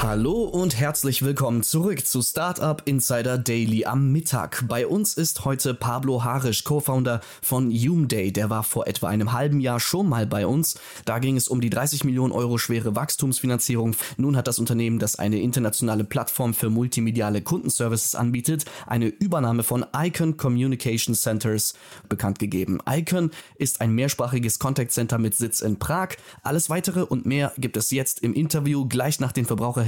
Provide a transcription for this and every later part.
Hallo und herzlich willkommen zurück zu Startup Insider Daily am Mittag. Bei uns ist heute Pablo Harisch, Co-Founder von Umday. Der war vor etwa einem halben Jahr schon mal bei uns. Da ging es um die 30 Millionen Euro schwere Wachstumsfinanzierung. Nun hat das Unternehmen, das eine internationale Plattform für multimediale Kundenservices anbietet, eine Übernahme von Icon Communication Centers bekannt gegeben. Icon ist ein mehrsprachiges Contact Center mit Sitz in Prag. Alles weitere und mehr gibt es jetzt im Interview gleich nach den Verbraucher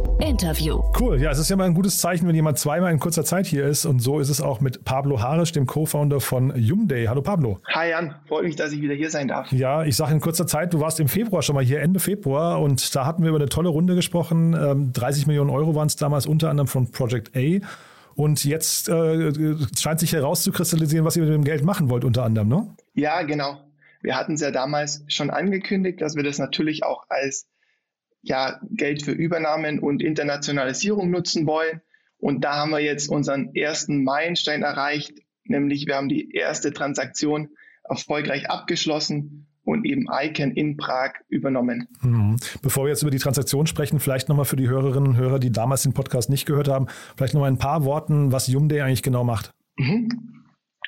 Interview. Cool, ja, es ist ja mal ein gutes Zeichen, wenn jemand zweimal in kurzer Zeit hier ist. Und so ist es auch mit Pablo Harisch, dem Co-Founder von Umday. Hallo Pablo. Hi Jan, freut mich, dass ich wieder hier sein darf. Ja, ich sage in kurzer Zeit, du warst im Februar schon mal hier, Ende Februar. Und da hatten wir über eine tolle Runde gesprochen. Ähm, 30 Millionen Euro waren es damals unter anderem von Project A. Und jetzt äh, scheint sich herauszukristallisieren, was ihr mit dem Geld machen wollt, unter anderem, ne? Ja, genau. Wir hatten es ja damals schon angekündigt, dass wir das natürlich auch als ja, Geld für Übernahmen und Internationalisierung nutzen wollen. Und da haben wir jetzt unseren ersten Meilenstein erreicht, nämlich wir haben die erste Transaktion erfolgreich abgeschlossen und eben Icon in Prag übernommen. Mhm. Bevor wir jetzt über die Transaktion sprechen, vielleicht nochmal für die Hörerinnen und Hörer, die damals den Podcast nicht gehört haben, vielleicht nochmal ein paar Worten, was Umday eigentlich genau macht. Mhm.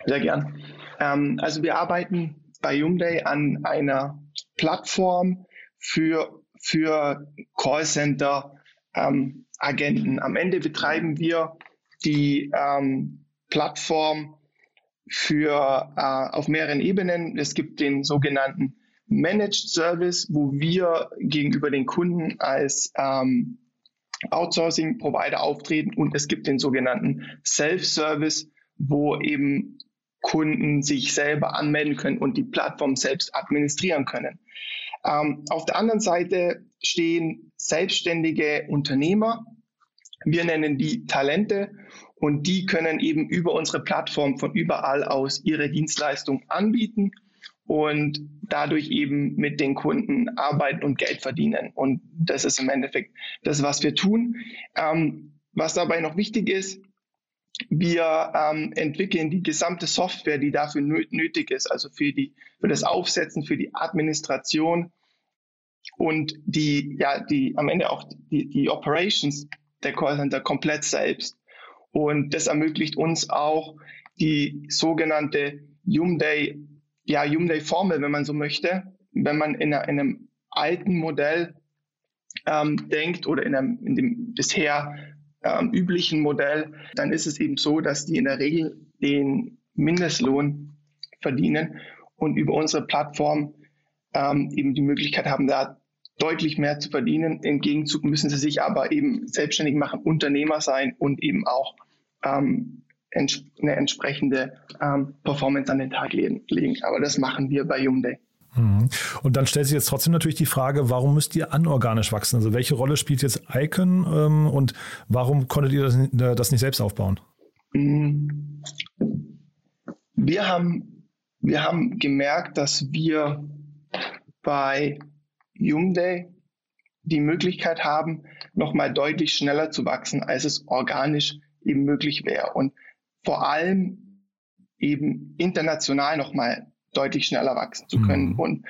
Sehr gern. Ähm, also wir arbeiten bei Umday an einer Plattform für für Callcenter ähm. Am Ende betreiben wir die ähm, Plattform für äh, auf mehreren Ebenen. Es gibt den sogenannten Managed Service, wo wir gegenüber den Kunden als ähm, Outsourcing-Provider auftreten und es gibt den sogenannten Self-Service, wo eben Kunden sich selber anmelden können und die Plattform selbst administrieren können. Ähm, auf der anderen Seite stehen selbstständige Unternehmer. Wir nennen die Talente und die können eben über unsere Plattform von überall aus ihre Dienstleistung anbieten und dadurch eben mit den Kunden arbeiten und Geld verdienen. Und das ist im Endeffekt das, was wir tun. Ähm, was dabei noch wichtig ist, wir ähm, entwickeln die gesamte Software, die dafür nötig ist, also für, die, für das Aufsetzen, für die Administration und die, ja, die am Ende auch die, die Operations der Callcenter komplett selbst. Und das ermöglicht uns auch die sogenannte Umday, ja, Umday Formel, wenn man so möchte. Wenn man in, in einem alten Modell ähm, denkt oder in, einem, in dem bisher ähm, üblichen Modell, dann ist es eben so, dass die in der Regel den Mindestlohn verdienen und über unsere Plattform ähm, eben die Möglichkeit haben, da deutlich mehr zu verdienen. Im Gegenzug müssen sie sich aber eben selbstständig machen, Unternehmer sein und eben auch ähm, ents eine entsprechende ähm, Performance an den Tag legen. Aber das machen wir bei Umday. Mhm. Und dann stellt sich jetzt trotzdem natürlich die Frage, warum müsst ihr anorganisch wachsen? Also welche Rolle spielt jetzt Icon ähm, und warum konntet ihr das, äh, das, nicht selbst aufbauen? Mhm. Wir haben, wir haben gemerkt, dass wir bei Umday die Möglichkeit haben, nochmal deutlich schneller zu wachsen, als es organisch eben möglich wäre. Und vor allem eben international nochmal deutlich schneller wachsen zu können. Mhm. Und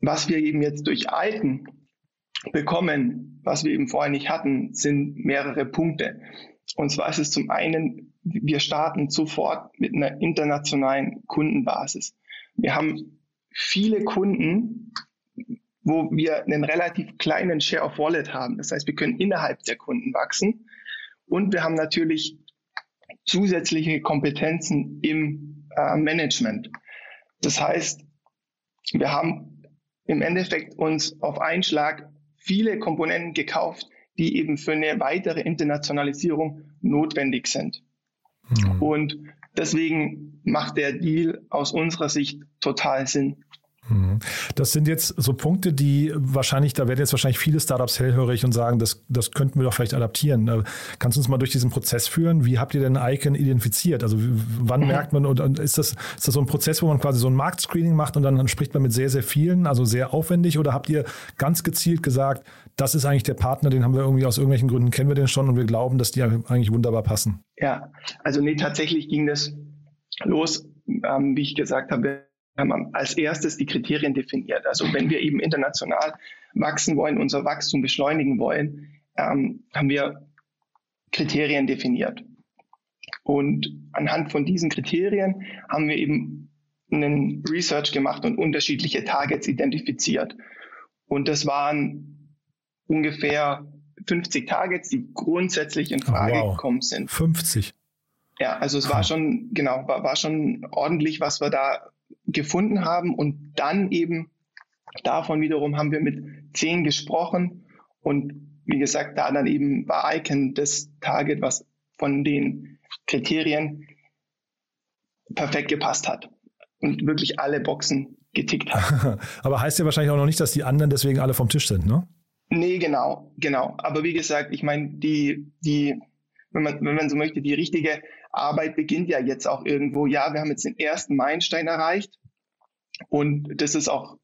was wir eben jetzt durch Icon bekommen, was wir eben vorher nicht hatten, sind mehrere Punkte. Und zwar ist es zum einen, wir starten sofort mit einer internationalen Kundenbasis. Wir haben viele Kunden, wo wir einen relativ kleinen Share of Wallet haben. Das heißt, wir können innerhalb der Kunden wachsen. Und wir haben natürlich zusätzliche Kompetenzen im äh, Management. Das heißt, wir haben im Endeffekt uns auf einen Schlag viele Komponenten gekauft, die eben für eine weitere Internationalisierung notwendig sind. Mhm. Und deswegen macht der Deal aus unserer Sicht total Sinn. Mhm. Das sind jetzt so Punkte, die wahrscheinlich, da werden jetzt wahrscheinlich viele Startups hellhörig und sagen, das, das könnten wir doch vielleicht adaptieren. Äh, kannst du uns mal durch diesen Prozess führen? Wie habt ihr denn Icon identifiziert? Also wann mhm. merkt man, und, ist, das, ist das so ein Prozess, wo man quasi so ein Marktscreening macht und dann, dann spricht man mit sehr, sehr vielen, also sehr aufwendig? Oder habt ihr ganz gezielt gesagt, das ist eigentlich der Partner, den haben wir irgendwie aus irgendwelchen Gründen, kennen wir den schon und wir glauben, dass die eigentlich wunderbar passen? Ja, also nee, tatsächlich ging das los, ähm, wie ich gesagt habe, haben als erstes die Kriterien definiert. Also wenn wir eben international wachsen wollen, unser Wachstum beschleunigen wollen, ähm, haben wir Kriterien definiert. Und anhand von diesen Kriterien haben wir eben einen Research gemacht und unterschiedliche Targets identifiziert. Und das waren ungefähr 50 Targets, die grundsätzlich in Frage oh, wow. gekommen sind. 50. Ja, also es war schon, genau, war, war schon ordentlich, was wir da gefunden haben und dann eben davon wiederum haben wir mit zehn gesprochen und wie gesagt, da dann eben war Icon das Target, was von den Kriterien perfekt gepasst hat und wirklich alle Boxen getickt hat. Aber heißt ja wahrscheinlich auch noch nicht, dass die anderen deswegen alle vom Tisch sind, ne? Nee, genau, genau. Aber wie gesagt, ich meine, die, die, wenn man, wenn man so möchte, die richtige Arbeit beginnt ja jetzt auch irgendwo. Ja, wir haben jetzt den ersten Meilenstein erreicht und das ist auch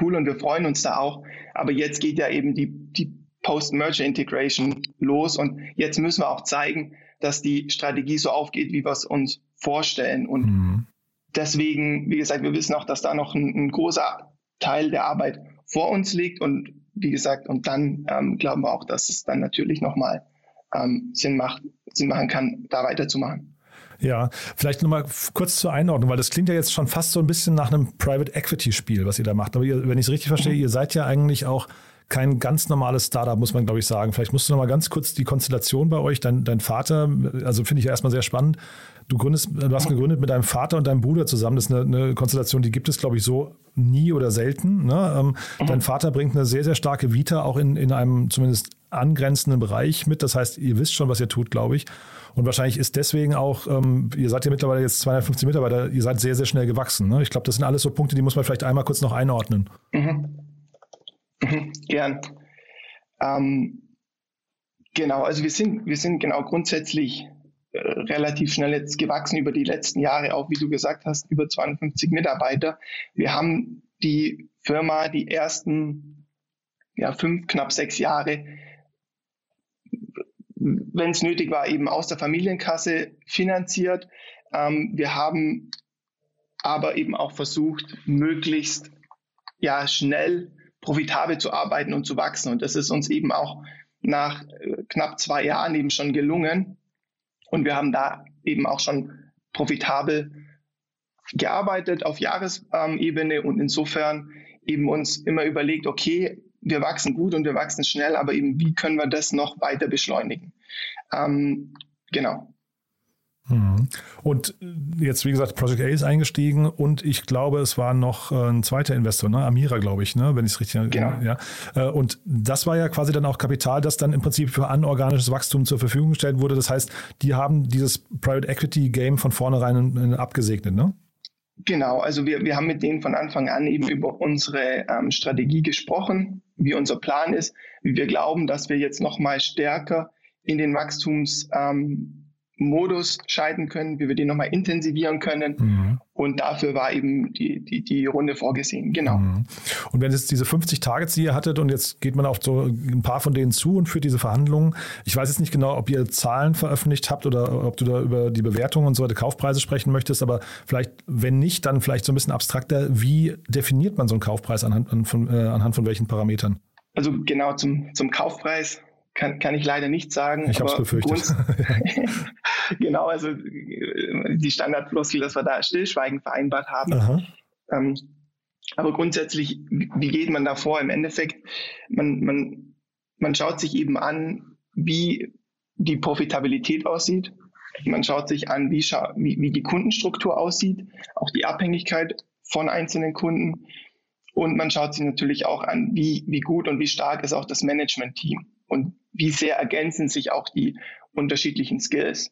cool und wir freuen uns da auch. Aber jetzt geht ja eben die, die Post-Merger-Integration los und jetzt müssen wir auch zeigen, dass die Strategie so aufgeht, wie wir es uns vorstellen. Und mhm. deswegen, wie gesagt, wir wissen auch, dass da noch ein, ein, großer Teil der Arbeit vor uns liegt und wie gesagt, und dann ähm, glauben wir auch, dass es dann natürlich nochmal ähm, Sinn macht, Sinn machen kann, da weiterzumachen. Ja, vielleicht nochmal kurz zur Einordnung, weil das klingt ja jetzt schon fast so ein bisschen nach einem Private Equity Spiel, was ihr da macht. Aber ihr, wenn ich es richtig verstehe, ihr seid ja eigentlich auch kein ganz normales Startup, muss man glaube ich sagen. Vielleicht musst du noch mal ganz kurz die Konstellation bei euch, dein, dein Vater, also finde ich ja erstmal sehr spannend. Du gründest, du hast gegründet mit deinem Vater und deinem Bruder zusammen. Das ist eine, eine Konstellation, die gibt es glaube ich so nie oder selten. Ne? Ähm, mhm. Dein Vater bringt eine sehr, sehr starke Vita auch in, in einem zumindest angrenzenden Bereich mit. Das heißt, ihr wisst schon, was ihr tut, glaube ich. Und wahrscheinlich ist deswegen auch, ähm, ihr seid ja mittlerweile jetzt 250 Mitarbeiter, ihr seid sehr, sehr schnell gewachsen. Ne? Ich glaube, das sind alles so Punkte, die muss man vielleicht einmal kurz noch einordnen. Mhm. Mhm, gern. Ähm, genau, also wir sind, wir sind genau grundsätzlich äh, relativ schnell jetzt gewachsen über die letzten Jahre, auch wie du gesagt hast, über 250 Mitarbeiter. Wir haben die Firma die ersten ja, fünf, knapp sechs Jahre wenn es nötig war, eben aus der Familienkasse finanziert. Ähm, wir haben aber eben auch versucht, möglichst ja, schnell profitabel zu arbeiten und zu wachsen. Und das ist uns eben auch nach äh, knapp zwei Jahren eben schon gelungen. Und wir haben da eben auch schon profitabel gearbeitet auf Jahresebene und insofern eben uns immer überlegt, okay, wir wachsen gut und wir wachsen schnell, aber eben wie können wir das noch weiter beschleunigen? Ähm, genau. Mhm. Und jetzt, wie gesagt, Project A ist eingestiegen und ich glaube, es war noch äh, ein zweiter Investor, ne? Amira, glaube ich, ne? wenn ich es richtig genau. ja. Äh, und das war ja quasi dann auch Kapital, das dann im Prinzip für anorganisches Wachstum zur Verfügung gestellt wurde. Das heißt, die haben dieses Private Equity Game von vornherein abgesegnet, ne? Genau, also wir, wir haben mit denen von Anfang an eben über unsere ähm, Strategie gesprochen, wie unser Plan ist, wie wir glauben, dass wir jetzt nochmal stärker in den Wachstumsmodus Modus schalten können, wie wir den nochmal intensivieren können. Mhm. Und dafür war eben die, die, die Runde vorgesehen, genau. Mhm. Und wenn jetzt diese 50 Targets, die ihr hattet, und jetzt geht man auf so ein paar von denen zu und führt diese Verhandlungen. Ich weiß jetzt nicht genau, ob ihr Zahlen veröffentlicht habt oder ob du da über die Bewertung und so weiter, Kaufpreise sprechen möchtest, aber vielleicht, wenn nicht, dann vielleicht so ein bisschen abstrakter. Wie definiert man so einen Kaufpreis anhand von, äh, anhand von welchen Parametern? Also genau zum, zum Kaufpreis kann, kann ich leider nicht sagen. Ich habe es befürchtet. genau, also die Standardfloskel, dass wir da Stillschweigen vereinbart haben. Ähm, aber grundsätzlich, wie geht man da vor? Im Endeffekt, man, man, man schaut sich eben an, wie die Profitabilität aussieht. Man schaut sich an, wie, wie, wie die Kundenstruktur aussieht, auch die Abhängigkeit von einzelnen Kunden. Und man schaut sich natürlich auch an, wie, wie gut und wie stark ist auch das Management-Team und wie sehr ergänzen sich auch die unterschiedlichen Skills.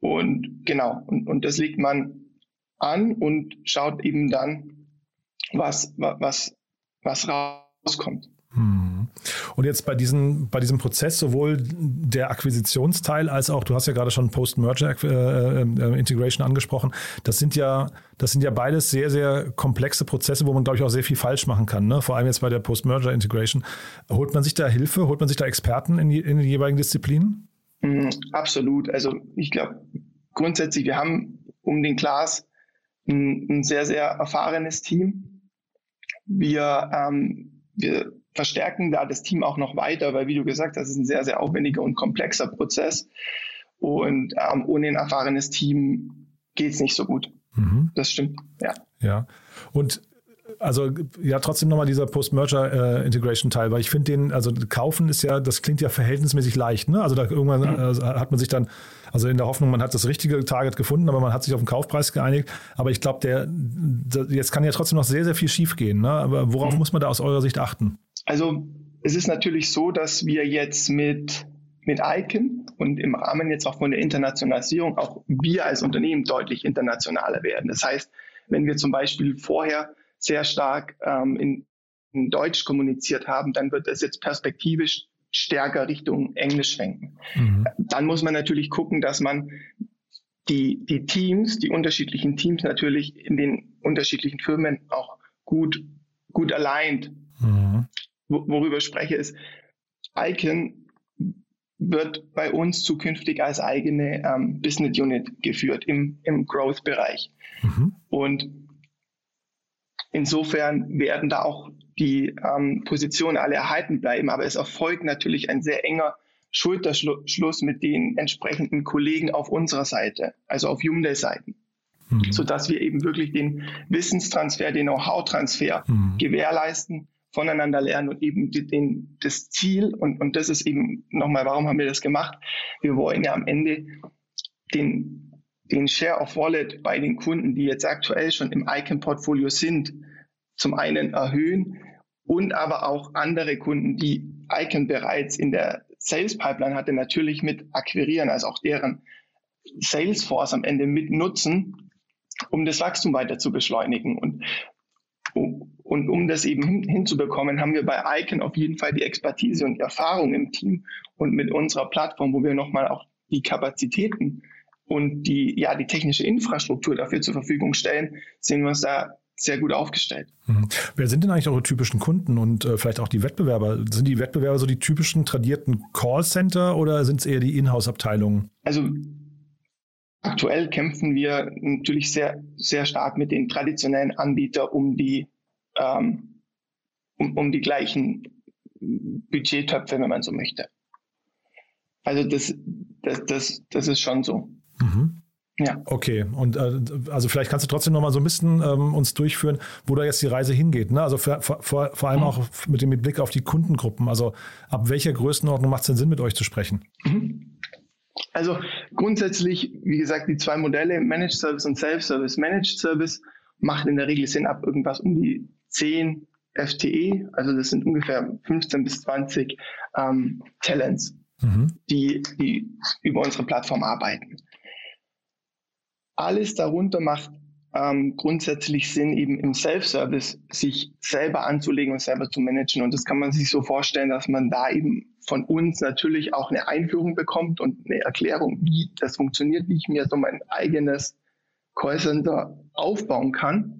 Und genau, und, und das legt man an und schaut eben dann, was, was, was rauskommt. Hm. Und jetzt bei, diesen, bei diesem Prozess sowohl der Akquisitionsteil als auch, du hast ja gerade schon Post-Merger-Integration äh, äh, angesprochen, das sind ja, das sind ja beides sehr, sehr komplexe Prozesse, wo man, glaube ich, auch sehr viel falsch machen kann. Ne? Vor allem jetzt bei der Post-Merger-Integration. Holt man sich da Hilfe, holt man sich da Experten in, die, in den jeweiligen Disziplinen? Mhm, absolut. Also ich glaube, grundsätzlich, wir haben um den Glas ein, ein sehr, sehr erfahrenes Team. Wir, ähm, wir verstärken da das Team auch noch weiter, weil wie du gesagt hast, es ist ein sehr, sehr aufwendiger und komplexer Prozess. Und ähm, ohne ein erfahrenes Team geht es nicht so gut. Mhm. Das stimmt, ja. Ja. Und also ja, trotzdem nochmal dieser Post-Merger-Integration-Teil, weil ich finde den, also kaufen ist ja, das klingt ja verhältnismäßig leicht, ne? Also da irgendwann mhm. äh, hat man sich dann, also in der Hoffnung, man hat das richtige Target gefunden, aber man hat sich auf den Kaufpreis geeinigt. Aber ich glaube, der, der, jetzt kann ja trotzdem noch sehr, sehr viel schief gehen. Ne? Aber worauf mhm. muss man da aus eurer Sicht achten? Also es ist natürlich so, dass wir jetzt mit, mit Icon und im Rahmen jetzt auch von der Internationalisierung auch wir als Unternehmen deutlich internationaler werden. Das heißt, wenn wir zum Beispiel vorher sehr stark ähm, in, in Deutsch kommuniziert haben, dann wird es jetzt perspektivisch stärker Richtung Englisch schwenken. Mhm. Dann muss man natürlich gucken, dass man die, die Teams, die unterschiedlichen Teams natürlich in den unterschiedlichen Firmen auch gut, gut aligned. Mhm. Worüber ich spreche, ist, Icon wird bei uns zukünftig als eigene ähm, Business Unit geführt im, im Growth-Bereich. Mhm. Und Insofern werden da auch die ähm, Positionen alle erhalten bleiben, aber es erfolgt natürlich ein sehr enger Schulterschluss mit den entsprechenden Kollegen auf unserer Seite, also auf Hyundai-Seiten, mhm. sodass wir eben wirklich den Wissenstransfer, den Know-how-Transfer mhm. gewährleisten, voneinander lernen und eben den, das Ziel, und, und das ist eben nochmal, warum haben wir das gemacht? Wir wollen ja am Ende den den Share of Wallet bei den Kunden, die jetzt aktuell schon im Icon-Portfolio sind, zum einen erhöhen und aber auch andere Kunden, die Icon bereits in der Sales Pipeline hatte, natürlich mit akquirieren, also auch deren Salesforce am Ende mit nutzen, um das Wachstum weiter zu beschleunigen. Und, und um das eben hin, hinzubekommen, haben wir bei Icon auf jeden Fall die Expertise und die Erfahrung im Team und mit unserer Plattform, wo wir nochmal auch die Kapazitäten und die, ja, die technische Infrastruktur dafür zur Verfügung stellen, sehen wir uns da sehr gut aufgestellt. Mhm. Wer sind denn eigentlich eure typischen Kunden und äh, vielleicht auch die Wettbewerber? Sind die Wettbewerber so die typischen tradierten Callcenter oder sind es eher die Inhouse-Abteilungen? Also aktuell kämpfen wir natürlich sehr, sehr stark mit den traditionellen Anbietern um die, ähm, um, um die gleichen Budgettöpfe, wenn man so möchte. Also das, das, das, das ist schon so. Mhm. Ja. Okay, und äh, also vielleicht kannst du trotzdem noch mal so ein bisschen ähm, uns durchführen, wo da jetzt die Reise hingeht. Ne? Also für, vor, vor allem mhm. auch mit dem Blick auf die Kundengruppen. Also ab welcher Größenordnung macht es denn Sinn, mit euch zu sprechen? Mhm. Also grundsätzlich, wie gesagt, die zwei Modelle, Managed Service und Self-Service. Managed Service macht in der Regel Sinn ab irgendwas um die 10 FTE, also das sind ungefähr 15 bis 20 ähm, Talents, mhm. die, die über unsere Plattform arbeiten. Alles darunter macht ähm, grundsätzlich Sinn, eben im Self-Service sich selber anzulegen und selber zu managen. Und das kann man sich so vorstellen, dass man da eben von uns natürlich auch eine Einführung bekommt und eine Erklärung, wie das funktioniert, wie ich mir so mein eigenes Callcenter aufbauen kann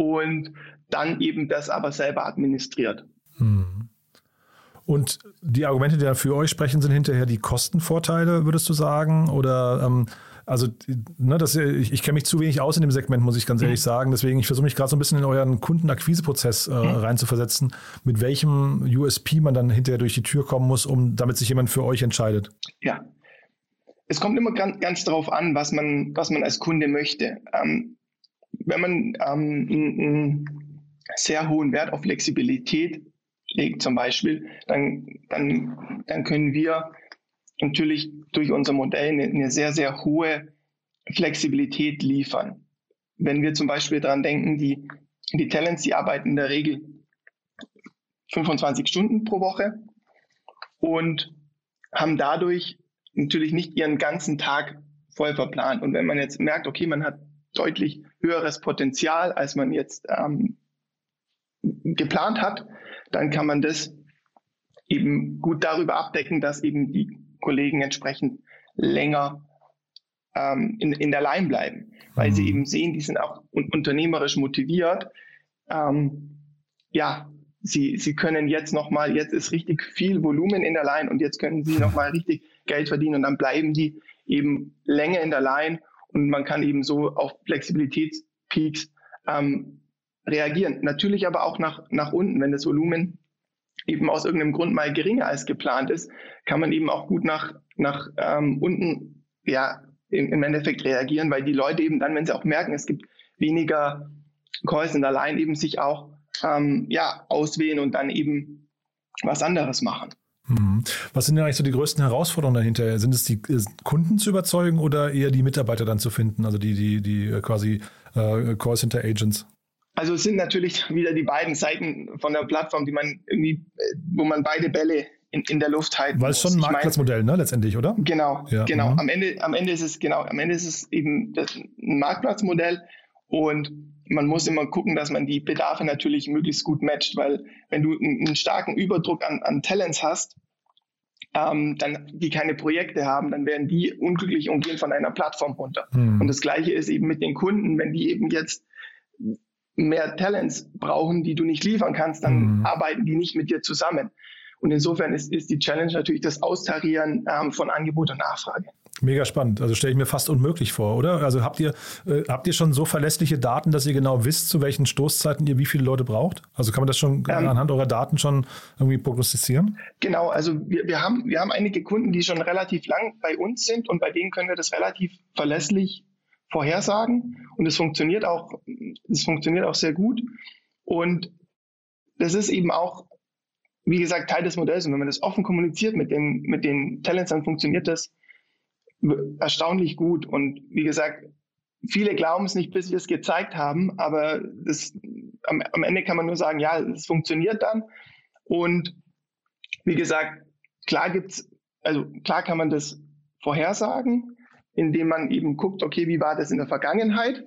und dann eben das aber selber administriert. Hm. Und die Argumente, die da für euch sprechen, sind hinterher die Kostenvorteile, würdest du sagen? Oder ähm, also, ne, das, ich, ich kenne mich zu wenig aus in dem Segment, muss ich ganz ehrlich mhm. sagen. Deswegen, ich versuche mich gerade so ein bisschen in euren Kundenakquiseprozess äh, mhm. reinzuversetzen, mit welchem USP man dann hinterher durch die Tür kommen muss, um damit sich jemand für euch entscheidet. Ja. Es kommt immer ganz, ganz darauf an, was man, was man als Kunde möchte. Ähm, wenn man ähm, einen sehr hohen Wert auf Flexibilität legt, zum Beispiel, dann, dann, dann können wir natürlich durch unser Modell eine, eine sehr, sehr hohe Flexibilität liefern. Wenn wir zum Beispiel daran denken, die, die Talents, die arbeiten in der Regel 25 Stunden pro Woche und haben dadurch natürlich nicht ihren ganzen Tag voll verplant. Und wenn man jetzt merkt, okay, man hat deutlich höheres Potenzial, als man jetzt ähm, geplant hat, dann kann man das eben gut darüber abdecken, dass eben die Kollegen entsprechend länger ähm, in, in der Line bleiben, weil mhm. sie eben sehen, die sind auch un unternehmerisch motiviert. Ähm, ja, sie, sie können jetzt nochmal, jetzt ist richtig viel Volumen in der Line und jetzt können sie nochmal richtig Geld verdienen und dann bleiben die eben länger in der Line und man kann eben so auf Flexibilitätspeaks ähm, reagieren. Natürlich aber auch nach, nach unten, wenn das Volumen eben aus irgendeinem Grund mal geringer als geplant ist, kann man eben auch gut nach, nach ähm, unten ja, im, im Endeffekt reagieren, weil die Leute eben dann, wenn sie auch merken, es gibt weniger Calls in der Line, eben sich auch ähm, ja, auswählen und dann eben was anderes machen. Mhm. Was sind denn eigentlich so die größten Herausforderungen dahinter? Sind es die äh, Kunden zu überzeugen oder eher die Mitarbeiter dann zu finden, also die, die, die äh, quasi äh, Callcenter Agents? Also es sind natürlich wieder die beiden Seiten von der Plattform, die man irgendwie, äh, wo man beide Bälle in, in der Luft halten Weil es schon ein Marktplatzmodell, ne, letztendlich, oder? Genau, ja. genau. Mhm. Am Ende, am Ende ist es, genau, am Ende ist es eben das, ein Marktplatzmodell und man muss immer gucken, dass man die Bedarfe natürlich möglichst gut matcht, weil wenn du einen, einen starken Überdruck an, an Talents hast, ähm, dann, die keine Projekte haben, dann werden die unglücklich und gehen von einer Plattform runter. Mhm. Und das Gleiche ist eben mit den Kunden, wenn die eben jetzt mehr Talents brauchen, die du nicht liefern kannst, dann mhm. arbeiten die nicht mit dir zusammen. Und insofern ist, ist die Challenge natürlich das Austarieren ähm, von Angebot und Nachfrage. Mega spannend. Also stelle ich mir fast unmöglich vor, oder? Also habt ihr, äh, habt ihr schon so verlässliche Daten, dass ihr genau wisst, zu welchen Stoßzeiten ihr wie viele Leute braucht? Also kann man das schon ähm, anhand eurer Daten schon irgendwie prognostizieren? Genau, also wir, wir, haben, wir haben einige Kunden, die schon relativ lang bei uns sind und bei denen können wir das relativ verlässlich vorhersagen und es funktioniert auch, es funktioniert auch sehr gut. Und das ist eben auch, wie gesagt, Teil des Modells. Und wenn man das offen kommuniziert mit den, mit den Talents, dann funktioniert das erstaunlich gut. Und wie gesagt, viele glauben es nicht, bis sie es gezeigt haben, aber das, am, am Ende kann man nur sagen, ja, es funktioniert dann. Und wie gesagt, klar gibt's, also klar kann man das vorhersagen, indem man eben guckt, okay, wie war das in der Vergangenheit?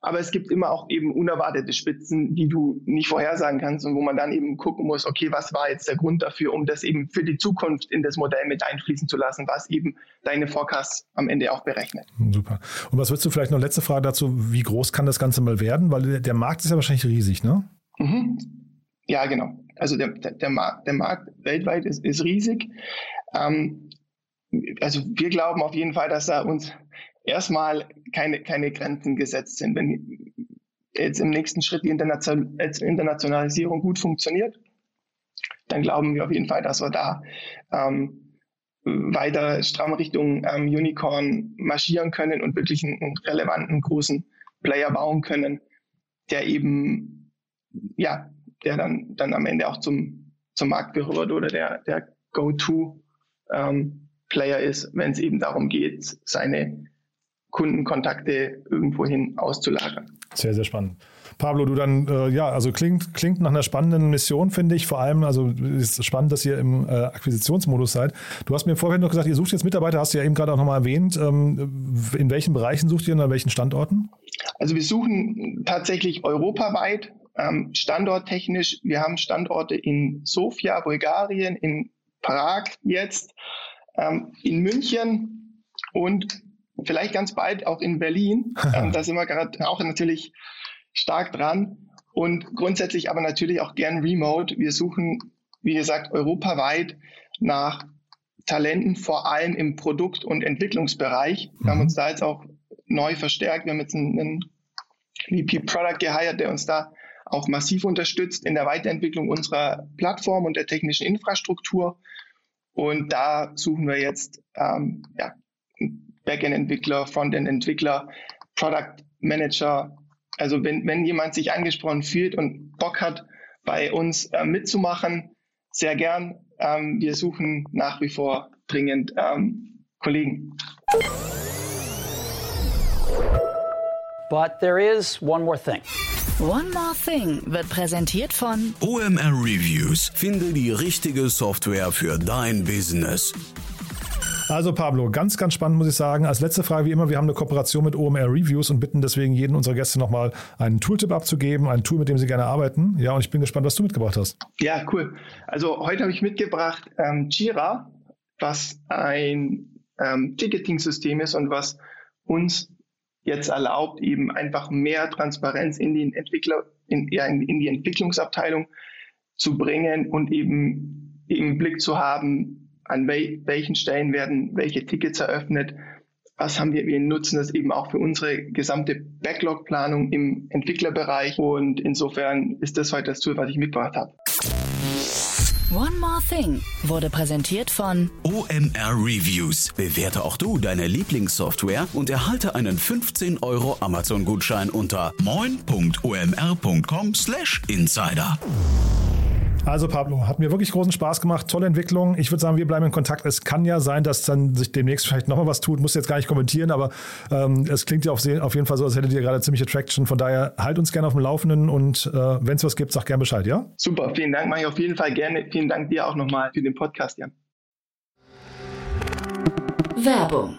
Aber es gibt immer auch eben unerwartete Spitzen, die du nicht vorhersagen kannst und wo man dann eben gucken muss, okay, was war jetzt der Grund dafür, um das eben für die Zukunft in das Modell mit einfließen zu lassen, was eben deine Forecasts am Ende auch berechnet. Super. Und was würdest du vielleicht noch letzte Frage dazu, wie groß kann das Ganze mal werden? Weil der Markt ist ja wahrscheinlich riesig, ne? Mhm. Ja, genau. Also der, der, der, Markt, der Markt weltweit ist, ist riesig. Ähm, also wir glauben auf jeden Fall, dass da uns erstmal keine, keine Grenzen gesetzt sind. Wenn jetzt im nächsten Schritt die Internationalisierung gut funktioniert, dann glauben wir auf jeden Fall, dass wir da ähm, weiter stramm Richtung ähm, Unicorn marschieren können und wirklich einen, einen, relevanten großen Player bauen können, der eben, ja, der dann, dann am Ende auch zum, zum Marktführer wird oder der, der Go-To ähm, ist, wenn es eben darum geht, seine Kundenkontakte irgendwohin auszulagern. Sehr, sehr spannend. Pablo, du dann, äh, ja, also klingt, klingt nach einer spannenden Mission, finde ich. Vor allem, also ist spannend, dass ihr im äh, Akquisitionsmodus seid. Du hast mir vorhin noch gesagt, ihr sucht jetzt Mitarbeiter, hast du ja eben gerade auch nochmal erwähnt. Ähm, in welchen Bereichen sucht ihr und an welchen Standorten? Also wir suchen tatsächlich europaweit, ähm, standorttechnisch. Wir haben Standorte in Sofia, Bulgarien, in Prag jetzt, ähm, in München und vielleicht ganz bald auch in Berlin. ähm, da sind wir gerade auch natürlich stark dran. Und grundsätzlich aber natürlich auch gern remote. Wir suchen, wie gesagt, europaweit nach Talenten, vor allem im Produkt- und Entwicklungsbereich. Wir haben mhm. uns da jetzt auch neu verstärkt. Wir haben jetzt einen, einen VP Product geheiert, der uns da auch massiv unterstützt in der Weiterentwicklung unserer Plattform und der technischen Infrastruktur. Und da suchen wir jetzt ähm, ja, Backend-Entwickler, Frontend-Entwickler, Product Manager. Also wenn, wenn jemand sich angesprochen fühlt und Bock hat, bei uns äh, mitzumachen, sehr gern. Ähm, wir suchen nach wie vor dringend ähm, Kollegen. But there is one more thing. One More Thing wird präsentiert von OMR Reviews. Finde die richtige Software für dein Business. Also Pablo, ganz, ganz spannend muss ich sagen. Als letzte Frage wie immer, wir haben eine Kooperation mit OMR Reviews und bitten deswegen jeden unserer Gäste nochmal einen Tooltip abzugeben, ein Tool, mit dem sie gerne arbeiten. Ja, und ich bin gespannt, was du mitgebracht hast. Ja, cool. Also heute habe ich mitgebracht ähm, Jira, was ein ähm, Ticketing-System ist und was uns jetzt erlaubt, eben einfach mehr Transparenz in den Entwickler, in, ja, in, in die Entwicklungsabteilung zu bringen und eben im Blick zu haben, an wel welchen Stellen werden welche Tickets eröffnet, was haben wir, wir nutzen das eben auch für unsere gesamte Backlog-Planung im Entwicklerbereich und insofern ist das heute das Tool, was ich mitgebracht habe. One More Thing wurde präsentiert von OMR Reviews. Bewerte auch du deine Lieblingssoftware und erhalte einen 15 Euro Amazon-Gutschein unter moin.omr.com/insider. Also Pablo, hat mir wirklich großen Spaß gemacht, tolle Entwicklung. Ich würde sagen, wir bleiben in Kontakt. Es kann ja sein, dass dann sich demnächst vielleicht nochmal was tut. Muss jetzt gar nicht kommentieren, aber ähm, es klingt ja auf, auf, jeden Fall so, als hättet ihr gerade ziemliche Traction. Von daher halt uns gerne auf dem Laufenden und äh, wenn es was gibt, sag gerne Bescheid, ja? Super, vielen Dank, mache ich auf jeden Fall gerne. Vielen Dank dir auch nochmal für den Podcast, Jan. Werbung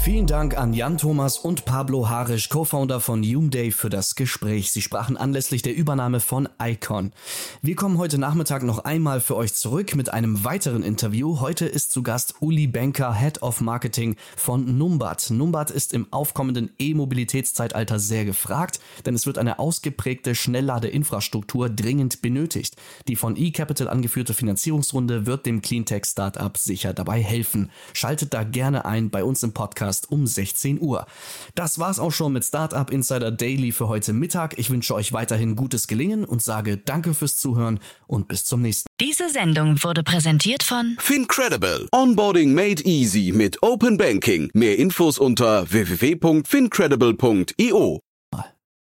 Vielen Dank an Jan Thomas und Pablo Harisch, Co-Founder von Umday, für das Gespräch. Sie sprachen anlässlich der Übernahme von Icon. Wir kommen heute Nachmittag noch einmal für euch zurück mit einem weiteren Interview. Heute ist zu Gast Uli Benker, Head of Marketing von Numbat. Numbat ist im aufkommenden E-Mobilitätszeitalter sehr gefragt, denn es wird eine ausgeprägte Schnellladeinfrastruktur dringend benötigt. Die von eCapital angeführte Finanzierungsrunde wird dem Cleantech-Startup sicher dabei helfen. Schaltet da gerne ein bei uns im Podcast Podcast um 16 Uhr. Das war's auch schon mit Startup Insider Daily für heute Mittag. Ich wünsche euch weiterhin gutes Gelingen und sage danke fürs Zuhören und bis zum nächsten. Diese Sendung wurde präsentiert von Fincredible. Onboarding made easy mit Open Banking. Mehr Infos unter www.fincredible.io.